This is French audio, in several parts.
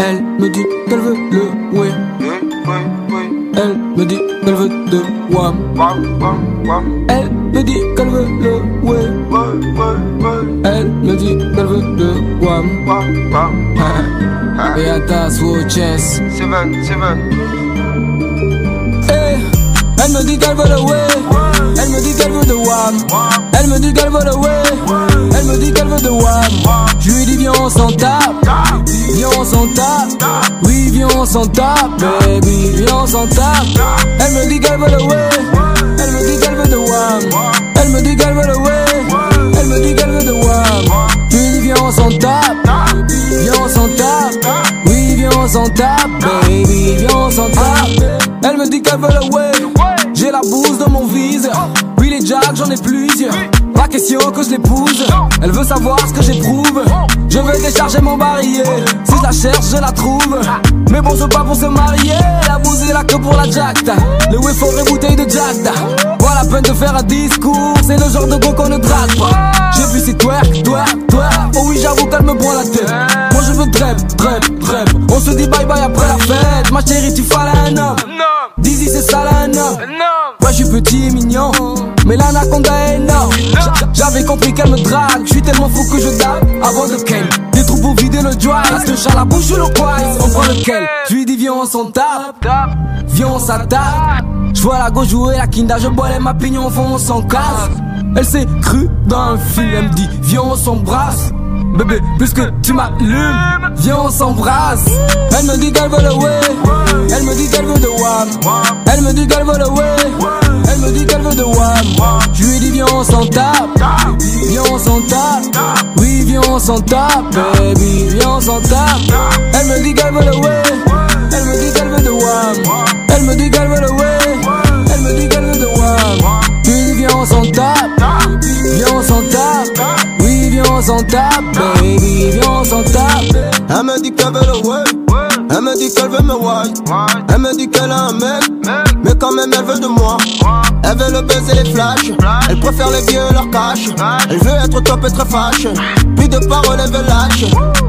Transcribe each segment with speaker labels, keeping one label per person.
Speaker 1: Elle me dit qu'elle veut le ouais. Elle me dit qu'elle veut de wam. Elle me dit qu'elle veut le ouais. Elle me dit qu'elle veut de wam. Et à ta chest.
Speaker 2: Seven, seven.
Speaker 1: Eh, Elle me dit qu'elle veut le ouais. Elle me dit qu'elle veut de wam. Elle me dit qu'elle veut le ouais. Elle me dit qu'elle veut de wam. Je lui dis viens on s'en tape. Viens on s'en tape. Oui viens on s'en tape. Baby viens on s'en tape. Elle me dit qu'elle veut le ouais. Elle me dit qu'elle veut de wam. Elle me dit qu'elle veut le ouais. Elle me dit qu'elle veut. Je lui dis viens on s'en tape. Viens on s'en tape. Oui viens on s'en tape. Baby viens on s'en tape. Elle me dit qu'elle veut le ouais. J'ai la bouse dans mon vise. Oui les jacks j'en ai plusieurs. Pas question que je l'épouse. Elle veut savoir ce que j'éprouve. Je vais décharger mon barillet. La cherche, je la trouve. Mais bon, c'est pas pour se marier. La bouse est là que pour la jackta. Le wafer et bouteille de jackta. Pas la peine de faire un discours. C'est le genre de go qu'on ne drague pas. J'ai vu si twerk, twerk, twerk. Oh oui, j'avoue qu'elle me prend la tête. Moi je veux trêve, trêve, trêve. On se dit bye bye après la fête. Ma chérie, tu fallait un homme. Dizzy, c'est ça un homme. Ouais, je suis petit et mignon, mais l'anaconda est énorme. J'a- J'avais compris qu'elle me drague, je suis tellement fou que je dab avant de ken. Des troupes pour vider le drive, te chat la bouche ou le quiz, on prend lequel. Je lui dis viens on s'en tape, viens on s'attaque. Je vois la gauche jouer la kinda, je bois les ma pignon au fond on s'en casse. Elle s'est crue dans un film, elle me dit viens on s'embrasse. Bébé, plus que tu m'allumes, viens on s'embrasse. Elle me dit qu'elle veut le way, elle me dit qu'elle veut de wam. Elle me dit qu'elle veut le way, elle me dit qu'elle veut de wam. Je lui dis viens on s'en tape, on s'en tape, baby, viens on s'en tape. Elle me dit qu'elle veut le way, elle me dit qu'elle veut de wam. Elle me dit qu'elle veut le way, elle me dit qu'elle veut de lui dis viens on s'en tape, viens on s'en tape. Oui viens on s'en tape, baby, viens on s'en tape.
Speaker 3: Elle me dit qu'elle veut le ouais. Elle me dit qu'elle veut me white. Elle me dit qu'elle a un mec. Mais quand même elle veut de moi. Elle veut le et les flashs. Elle préfère les vieux leur cash. Elle veut être top et très fâche. Plus de paroles, elle veut lâche.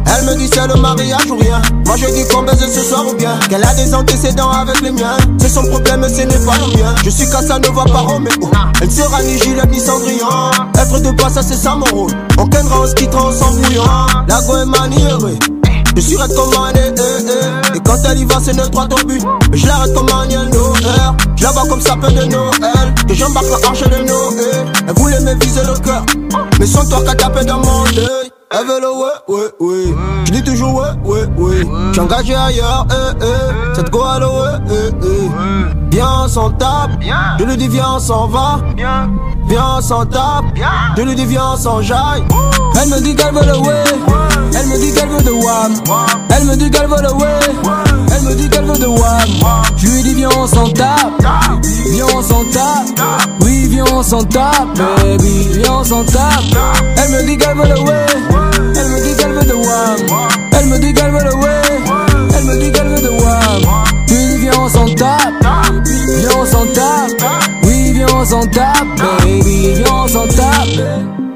Speaker 3: Elle me dit c'est le mariage ou rien. Moi je dis qu'on baise ce soir ou bien. Qu'elle a des antécédents avec les miens. C'est son problème, ce n'est pas le mien. Je suis Casanova par Roméo. Elle sera ni Juliette ni Cendrillon. Être de passage, c'est ça mon rôle. On kennera, on se quittera, on s'embrouillant. La go est maniérée. Je suis raide comme un eh, eh. Et quand elle y va, c'est notre droit au but. Mais je l'arrête comme un Noël. Je la vois comme ça peut de Noël. Que j'embarque la arche de Noël. Elle voulait me viser le cœur. Mais son toit qu'a tapé dans mon œil. Elle veut le ouais, ouais, ouais. Je dis toujours ouais, ouais, ouais. J'suis engagé ailleurs, eh, eh. Cette go elle ouais, eh, eh. Viens, on s'en tape. Je lui dis, viens, on s'en va. Viens, on s'en tape. Je lui dis, viens, on s'en jaille.
Speaker 1: Elle me dit qu'elle veut le way, elle me dit qu'elle veut de wam. Elle me dit qu'elle veut le way, elle me dit qu'elle veut de wam. Je lui dis viens on s'en tape, viens on s'en tape. Oui viens on s'en tape, baby viens on s'en tape. Elle me dit qu'elle veut le way, elle me dit qu'elle veut de wam. Elle me dit qu'elle veut le way, elle me dit qu'elle veut de wam. Je lui dis viens on s'en tape, viens on s'en tape. Oui viens on s'en tape, baby viens on s'en tape.